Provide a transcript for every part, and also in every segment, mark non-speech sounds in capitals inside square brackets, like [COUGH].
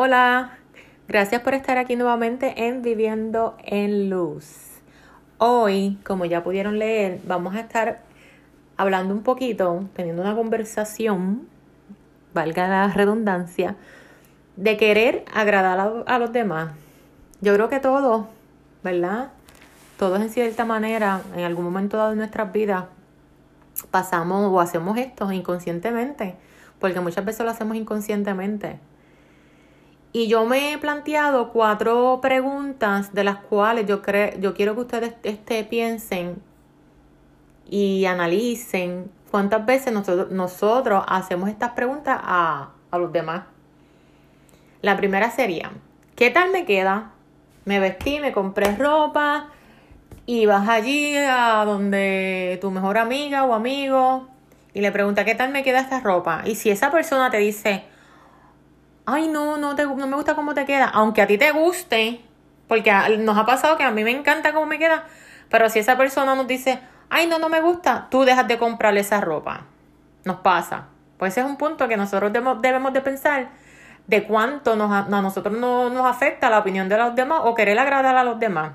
Hola, gracias por estar aquí nuevamente en Viviendo en Luz. Hoy, como ya pudieron leer, vamos a estar hablando un poquito, teniendo una conversación, valga la redundancia, de querer agradar a, los demás. Yo creo que todos, ¿verdad? Todos en cierta manera, en algún momento dado de nuestras vidas, pasamos o hacemos esto inconscientemente, porque muchas veces lo hacemos inconscientemente. Y yo me he planteado cuatro preguntas de las cuales yo, yo quiero que ustedes este, piensen y analicen cuántas veces nosotros, nosotros hacemos estas preguntas a, a los demás. La primera sería, ¿qué tal me queda? Me vestí, me compré ropa y vas allí a donde tu mejor amiga o amigo y le pregunta, ¿qué tal me queda esta ropa? Y si esa persona te dice, ay, no, no, te, no me gusta cómo te queda, aunque a ti te guste, porque nos ha pasado que a mí me encanta cómo me queda, pero si esa persona nos dice, ay, no, no me gusta, tú dejas de comprarle esa ropa. Nos pasa. Pues ese es un punto que nosotros debemos de pensar de cuánto nos, a, nosotros no, nos afecta la opinión de los demás o querer agradar a los demás.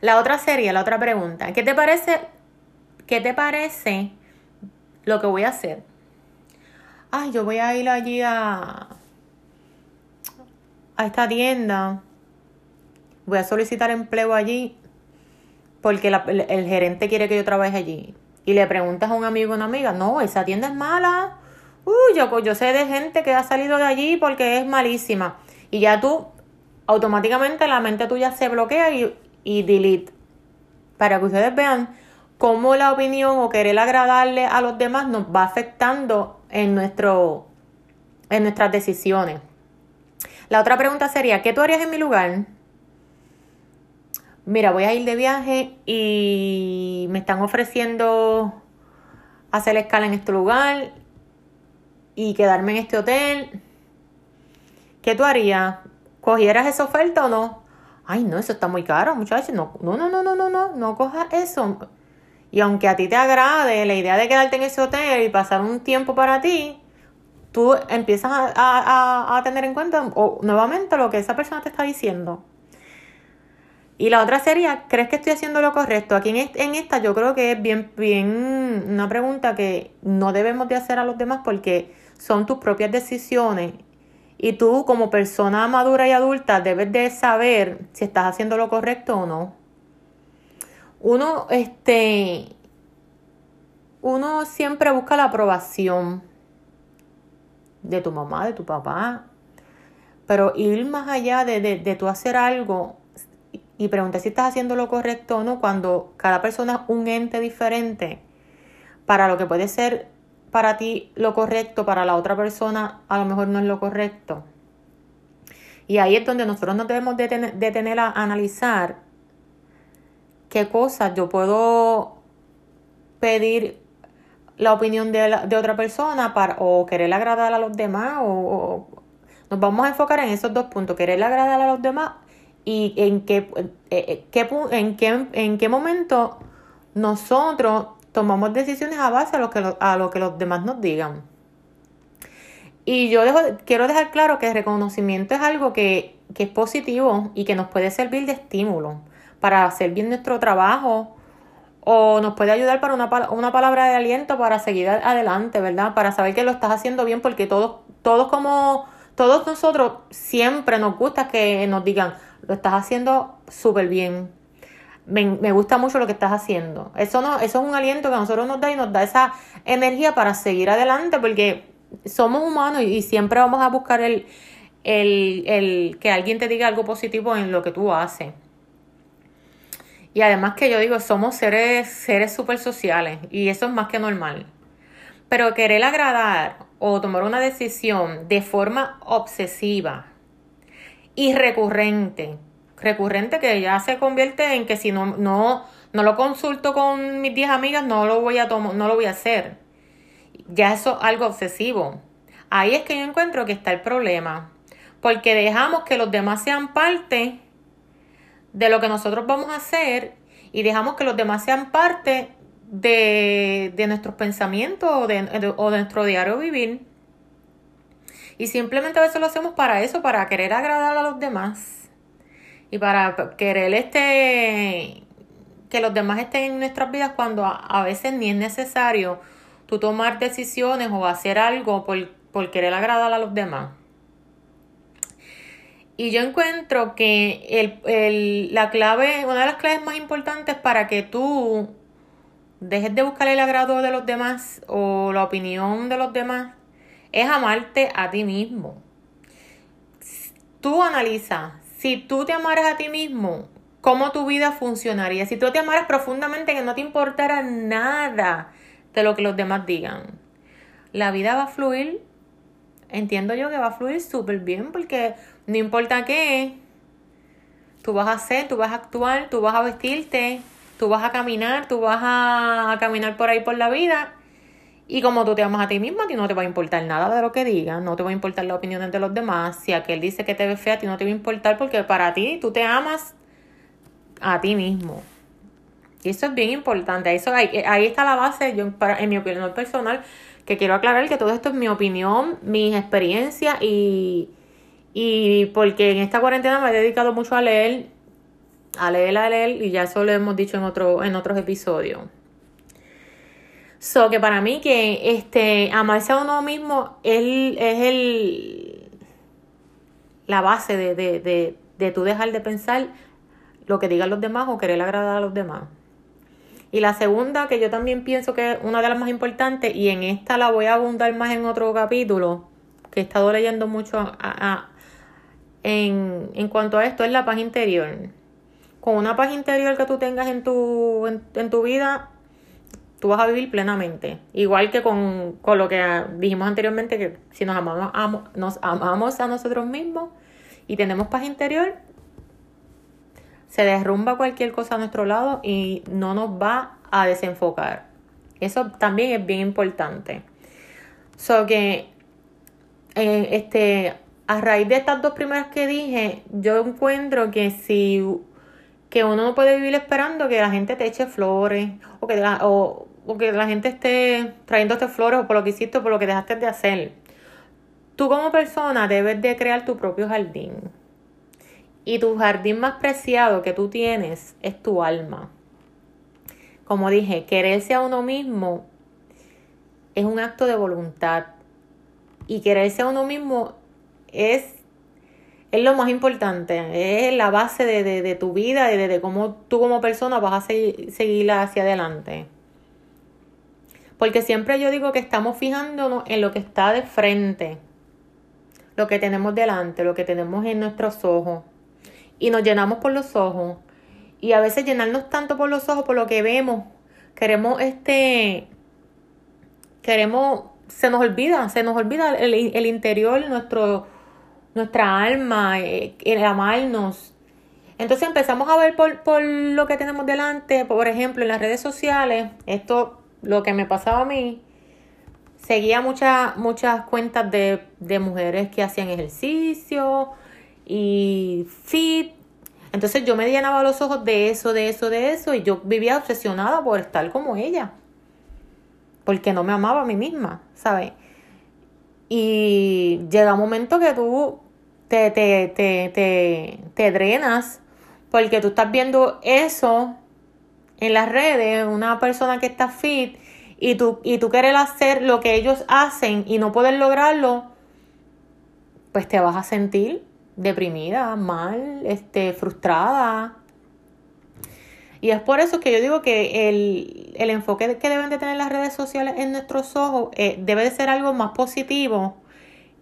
La otra serie, la otra pregunta, ¿qué te parece, qué te parece lo que voy a hacer? Ay, yo voy a ir allí a, a esta tienda, voy a solicitar empleo allí porque el, gerente quiere que yo trabaje allí. Y le preguntas a un amigo o una amiga, no, esa tienda es mala, Uy, yo, yo sé de gente que ha salido de allí porque es malísima. Y ya tú, automáticamente la mente tuya se bloquea y, y delete. Para que ustedes vean cómo la opinión o querer agradarle a los demás nos va afectando en, nuestro, en nuestras decisiones. La otra pregunta sería, ¿qué tú harías en mi lugar? Mira, voy a ir de viaje y me están ofreciendo hacer escala en este lugar y quedarme en este hotel, ¿qué tú harías? ¿Cogieras esa oferta o no? Ay, no, eso está muy caro, muchachos. No, no, no, no, no, no, no, no cojas eso. Y aunque a ti te agrade la idea de quedarte en ese hotel y pasar un tiempo para ti, tú empiezas a, a, a tener en cuenta o, nuevamente lo que esa persona te está diciendo. Y la otra sería, ¿crees que estoy haciendo lo correcto? Aquí en, esta yo creo que es bien, bien una pregunta que no debemos de hacer a los demás porque son tus propias decisiones y tú como persona madura y adulta debes de saber si estás haciendo lo correcto o no. Uno, este, uno siempre busca la aprobación de tu mamá, de tu papá, pero ir más allá de, de, de tú hacer algo y preguntar si estás haciendo lo correcto o no cuando cada persona es un ente diferente para lo que puede ser para ti lo correcto, para la otra persona a lo mejor no es lo correcto. Y ahí es donde nosotros nos debemos detener, a analizar qué cosas yo puedo pedir la opinión de, de otra persona para, o querer agradar a los demás o, nos vamos a enfocar en esos dos puntos, querer agradar a los demás y en qué, eh, eh, en qué, en qué momento nosotros tomamos decisiones a base a lo que, a lo que los demás nos digan. Y yo quiero dejar claro que el reconocimiento es algo que, que es positivo y que nos puede servir de estímulo para hacer bien nuestro trabajo o nos puede ayudar para una, una palabra de aliento para seguir adelante, ¿verdad? Para saber que lo estás haciendo bien porque todos, todos como, todos nosotros siempre nos gusta que nos digan, lo estás haciendo súper bien, me, gusta mucho lo que estás haciendo. Eso, no, eso es un aliento que a nosotros nos da y nos da esa energía para seguir adelante porque somos humanos y, siempre vamos a buscar el, el, el que alguien te diga algo positivo en lo que tú haces. Y además que yo digo, somos seres, seres súper sociales y eso es más que normal. Pero querer agradar o tomar una decisión de forma obsesiva y recurrente recurrente que ya se convierte en que si no, no, no lo consulto con mis 10 amigas, no lo voy a tomar, no lo voy a hacer. Ya eso es algo obsesivo. Ahí es que yo encuentro que está el problema. Porque dejamos que los demás sean parte de lo que nosotros vamos a hacer y dejamos que los demás sean parte de, de nuestros pensamientos o de, o de nuestro diario vivir. Y simplemente a veces lo hacemos para eso, para querer agradar a los demás. Y para querer este que los demás estén en nuestras vidas cuando a, veces ni es necesario tú tomar decisiones o hacer algo por, por querer agradar a los demás. Y yo encuentro que el, el, la clave, una de las claves más importantes para que tú dejes de buscar el agrado de los demás o la opinión de los demás es amarte a ti mismo. Tú analiza, si tú te amaras a ti mismo, cómo tu vida funcionaría. Si tú te amaras profundamente, que no te importara nada de lo que los demás digan. La vida va a fluir, entiendo yo que va a fluir súper bien porque no importa qué, tú vas a hacer, tú vas a actuar, tú vas a vestirte, tú vas a caminar, tú vas a, caminar por ahí por la vida. Y como tú te amas a ti mismo, a ti no te va a importar nada de lo que digan, no te va a importar las opiniones de los demás. Si aquel dice que te ve fea, a ti no te va a importar porque para ti tú te amas a ti mismo. Y eso es bien importante. Eso, ahí, ahí está la base, yo, para, en mi opinión personal, que quiero aclarar que todo esto es mi opinión, mis experiencias y, y porque en esta cuarentena me he dedicado mucho a leer, a leer, a leer, y ya eso lo hemos dicho en, otro, en otros episodios. So que para mí que este amarse a uno mismo es, es el la base de, de, de, de tú dejar de pensar lo que digan los demás o querer agradar a los demás. Y la segunda, que yo también pienso que es una de las más importantes, y en esta la voy a abundar más en otro capítulo, que he estado leyendo mucho en, en, cuanto a esto, es la paz interior. Con una paz interior que tú tengas en tu, en, tu vida, tú vas a vivir plenamente. Igual que con, con lo que dijimos anteriormente, que si nos amamos, nos amamos a nosotros mismos y tenemos paz interior, se derrumba cualquier cosa a nuestro lado y no nos va a desenfocar. Eso también es bien importante. So que eh, este, a raíz de estas dos primeras que dije, yo encuentro que si que uno no puede vivir esperando que la gente te eche flores o que la, o, que la gente esté trayéndote flores o por lo que hiciste o por lo que dejaste de hacer. Tú como persona debes de crear tu propio jardín. Y tu jardín más preciado que tú tienes es tu alma. Como dije, quererse a uno mismo es un acto de voluntad. Y quererse a uno mismo es, es lo más importante, es la base de, tu vida y de, cómo tú como persona vas a seguir, seguirla hacia adelante. Porque siempre yo digo que estamos fijándonos en lo que está de frente, lo que tenemos delante, lo que tenemos en nuestros ojos y nos llenamos por los ojos. Y a veces llenarnos tanto por los ojos, por lo que vemos, queremos este, queremos, se nos olvida, se nos olvida el, el interior, nuestro, nuestra alma, eh, el amarnos. Entonces empezamos a ver por, por lo que tenemos delante, por ejemplo, en las redes sociales, esto, lo que me pasaba a mí, seguía muchas, muchas cuentas de, de mujeres que hacían ejercicio, y fit. Entonces yo me llenaba los ojos de eso, de eso, de eso, y yo vivía obsesionada por estar como ella. Porque no me amaba a mí misma, ¿sabes? Y llega un momento que tú te, te, te, te, te drenas porque tú estás viendo eso en las redes, una persona que está fit, y tú, y tú quieres hacer lo que ellos hacen y no puedes lograrlo, pues te vas a sentir deprimida, mal, este, frustrada. Y es por eso que yo digo que el, el enfoque que deben de tener las redes sociales en nuestros ojos eh, debe de ser algo más positivo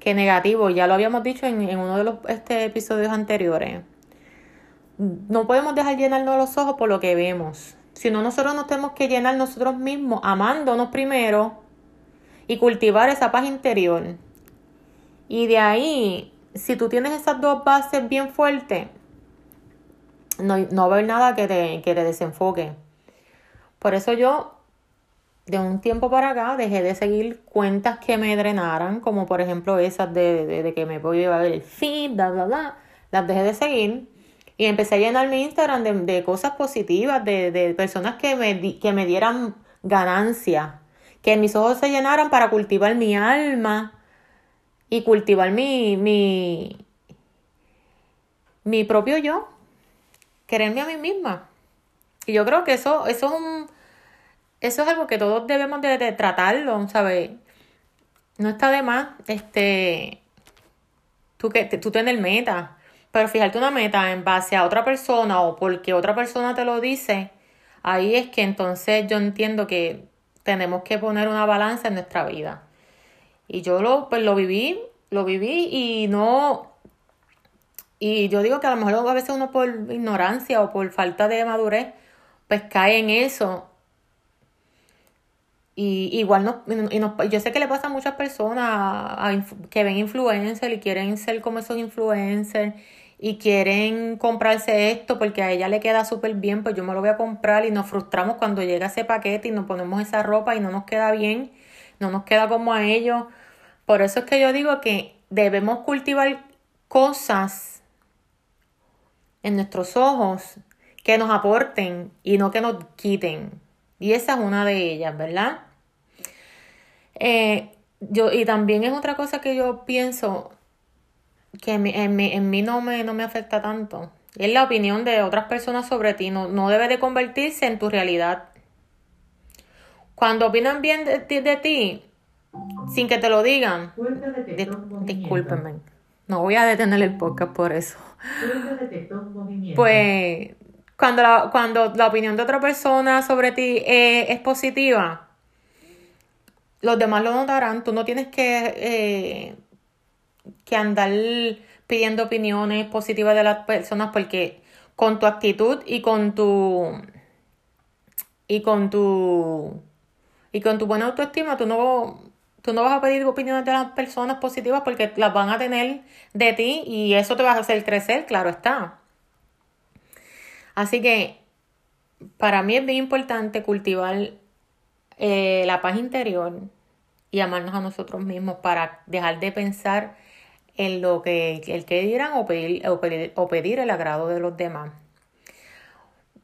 que negativo. Ya lo habíamos dicho en, en uno de los este, episodios anteriores. No podemos dejar llenarnos los ojos por lo que vemos. Sino nosotros nos tenemos que llenar nosotros mismos, amándonos primero y cultivar esa paz interior. Y de ahí si tú tienes esas dos bases bien fuertes, no, no va a haber nada que te, que te desenfoque. Por eso yo, de un tiempo para acá, dejé de seguir cuentas que me drenaran, como por ejemplo esas de, que me voy a ver el feed, bla, bla, bla. Las dejé de seguir. Y empecé a llenar mi Instagram de, de cosas positivas, de, de personas que me, que me dieran ganancia, que mis ojos se llenaran para cultivar mi alma y cultivar mi, mi, mi propio yo, quererme a mí misma. Y yo creo que eso, eso es un, eso es algo que todos debemos de, de tratarlo, ¿sabes? No está de más, este, tú, que, tú tener meta, pero fijarte una meta en base a otra persona o porque otra persona te lo dice, ahí es que entonces yo entiendo que tenemos que poner una balanza en nuestra vida. Y yo lo, pues lo viví, lo viví y no, y yo digo que a lo mejor a veces uno por ignorancia o por falta de madurez, pues cae en eso. Y igual no, y no, yo sé que le pasa a muchas personas que ven influencers y quieren ser como esos influencers y quieren comprarse esto porque a ella le queda súper bien, pues yo me lo voy a comprar y nos frustramos cuando llega ese paquete y nos ponemos esa ropa y no nos queda bien, no nos queda como a ellos. Por eso es que yo digo que debemos cultivar cosas en nuestros ojos que nos aporten y no que nos quiten. Y esa es una de ellas, ¿verdad? Eh, yo, y también es otra cosa que yo pienso que en, en, mí no me, no me afecta tanto. Es la opinión de otras personas sobre ti. No, no debe de convertirse en tu realidad. Cuando opinan bien de, de, ti, sin que te lo digan, discúlpenme. No voy a detener el podcast por eso. Pues cuando la, cuando la opinión de otra persona sobre ti eh, es positiva, los demás lo notarán. Tú no tienes que, eh, que andar pidiendo opiniones positivas de las personas porque con tu actitud y con tu y con tu y con tu buena autoestima tú no tú no vas a pedir opiniones de las personas positivas porque las van a tener de ti y eso te va a hacer crecer, claro está. Así que para mí es bien importante cultivar eh, la paz interior y amarnos a nosotros mismos para dejar de pensar en lo que el que dirán o pedir, o pedir, o pedir el agrado de los demás.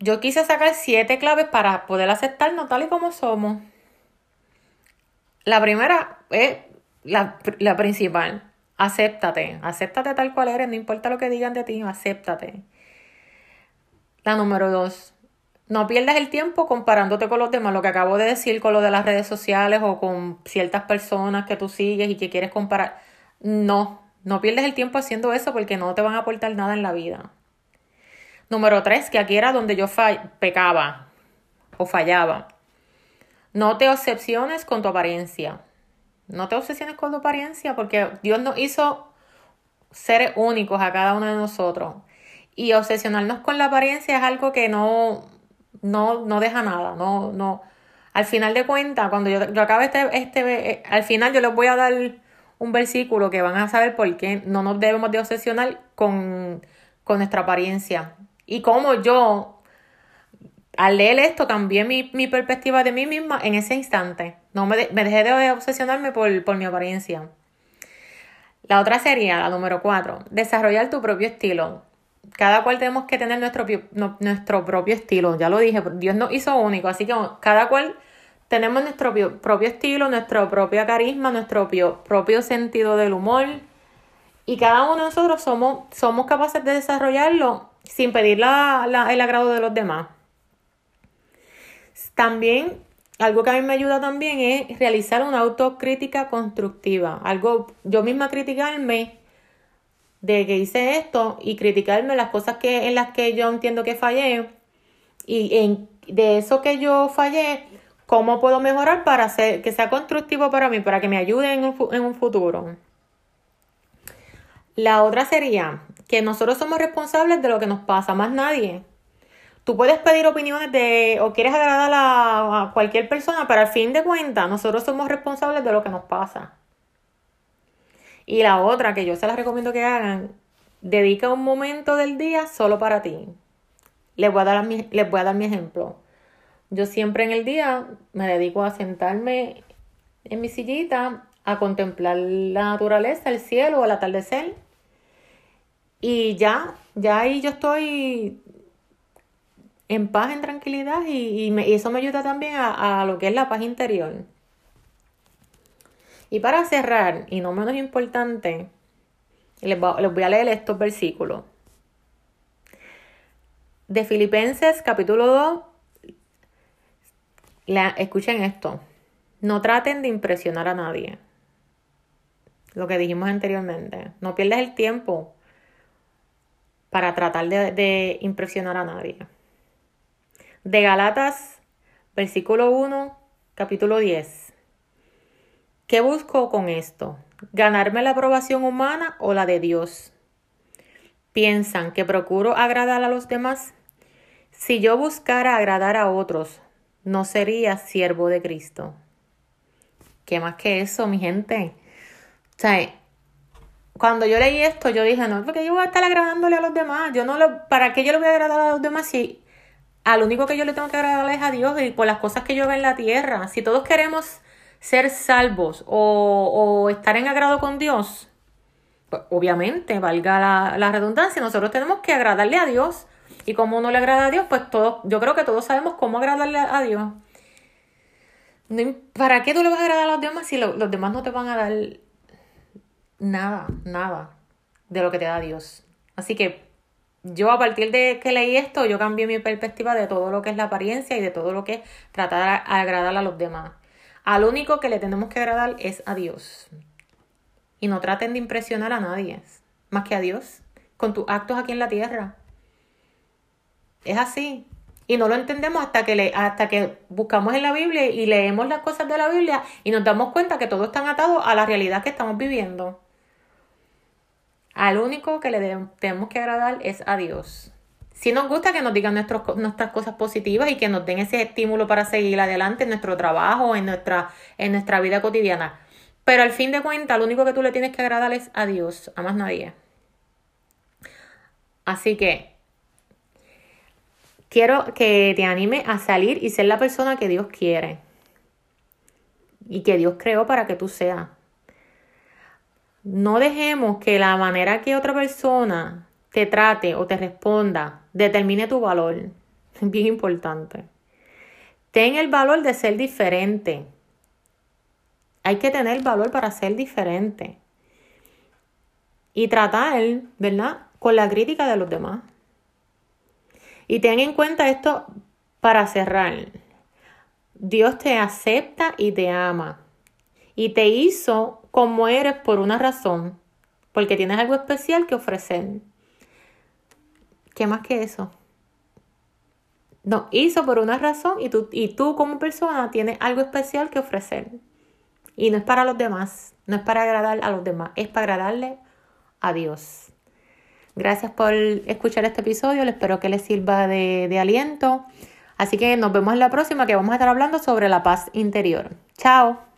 Yo quise sacar siete claves para poder aceptarnos tal y como somos. La primera es la, la principal. Acéptate. Acéptate tal cual eres. No importa lo que digan de ti, acéptate. La número dos, no pierdas el tiempo comparándote con los demás, lo que acabo de decir con lo de las redes sociales o con ciertas personas que tú sigues y que quieres comparar. No, no pierdes el tiempo haciendo eso porque no te van a aportar nada en la vida. Número tres, que aquí era donde yo pecaba o fallaba. No te obsesiones con tu apariencia. No te obsesiones con tu apariencia porque Dios nos hizo seres únicos a cada uno de nosotros. Y obsesionarnos con la apariencia es algo que no, no, no deja nada. No, no. Al final de cuentas, cuando yo, yo acabe este, este, eh, al final yo les voy a dar un versículo que van a saber por qué no nos debemos de obsesionar con, con nuestra apariencia. Y como yo, al leer esto, cambié mi, mi perspectiva de mí misma en ese instante. No me, dejé de obsesionarme por, por mi apariencia. La otra sería, la número cuatro, desarrollar tu propio estilo cada cual tenemos que tener nuestro, nuestro propio estilo. Ya lo dije, Dios nos hizo único, así que cada cual tenemos nuestro propio, estilo, nuestro propio carisma, nuestro propio, propio sentido del humor. Y cada uno de nosotros somos, somos capaces de desarrollarlo sin pedir la, el agrado de los demás. También, algo que a mí me ayuda también es realizar una autocrítica constructiva. Algo, yo misma criticarme de que hice esto y criticarme las cosas que, en las que yo entiendo que fallé y en, de eso que yo fallé, cómo puedo mejorar para hacer, que sea constructivo para mí, para que me ayude en un, en un futuro. La otra sería que nosotros somos responsables de lo que nos pasa, más nadie. Tú puedes pedir opiniones de o quieres agradar a, a cualquier persona, pero al fin de cuentas nosotros somos responsables de lo que nos pasa. Y la otra que yo se las recomiendo que hagan, dedica un momento del día solo para ti. Les voy a dar mi, les voy a dar mi ejemplo. Yo siempre en el día me dedico a sentarme en mi sillita, a contemplar la naturaleza, el cielo o el atardecer. Y ya, ya ahí yo estoy en paz, en tranquilidad y, eso me ayuda también a, lo que es la paz interior. Y para cerrar, y no menos importante, les, voy a leer estos versículos. De Filipenses capítulo 2, escuchen esto. No traten de impresionar a nadie. Lo que dijimos anteriormente. No pierdas el tiempo para tratar de impresionar a nadie. De Galatas, versículo 1, capítulo 10. ¿Qué busco con esto? ¿Ganarme la aprobación humana o la de Dios? ¿Piensan que procuro agradar a los demás? Si yo buscara agradar a otros, no sería siervo de Cristo. ¿Qué más que eso, mi gente? O sea, cuando yo leí esto, yo dije, no, porque yo voy a estar agradándole a los demás. Yo no lo, ¿para qué yo le voy a agradar a los demás si al único que yo le tengo que agradar es a Dios y por las cosas que yo veo en la tierra? Si todos queremos ser salvos o, estar en agrado con Dios, pues, obviamente, valga la, redundancia, nosotros tenemos que agradarle a Dios. Y como no le agrada a Dios, pues todos, yo creo que todos sabemos cómo agradarle a Dios. ¿Para qué tú le vas a agradar a los demás si los demás no te van a dar nada, nada de lo que te da Dios? Así que yo a partir de que leí esto, yo cambié mi perspectiva de todo lo que es la apariencia y de todo lo que es tratar de agradar a los demás. Al único que le tenemos que agradar es a Dios. Y no traten de impresionar a nadie, más que a Dios, con tus actos aquí en la tierra. Es así. Y no lo entendemos hasta que, le, hasta que buscamos en la Biblia y leemos las cosas de la Biblia y nos damos cuenta que todo está atado a la realidad que estamos viviendo. Al único que le tenemos que agradar es a Dios. Si nos gusta que nos digan nuestras cosas positivas y que nos den ese estímulo para seguir adelante en nuestro trabajo, en nuestra, en nuestra vida cotidiana. Pero al fin de cuentas, lo único que tú le tienes que agradar es a Dios, a más nadie. Así que quiero que te anime a salir y ser la persona que Dios quiere y que Dios creó para que tú seas. No dejemos que la manera que otra persona te trate o te responda, determine tu valor. [LAUGHS] Es bien importante. Ten el valor de ser diferente. Hay que tener valor para ser diferente. Y tratar, ¿verdad? Con la crítica de los demás. Y ten en cuenta esto para cerrar. Dios te acepta y te ama. Y te hizo como eres por una razón. Porque tienes algo especial que ofrecer. ¿Qué más que eso? No, hizo por una razón y tú, y tú como persona tienes algo especial que ofrecer. Y no es para los demás, no es para agradar a los demás, es para agradarle a Dios. Gracias por escuchar este episodio, espero que les sirva de, de aliento. Así que nos vemos en la próxima que vamos a estar hablando sobre la paz interior. Chao.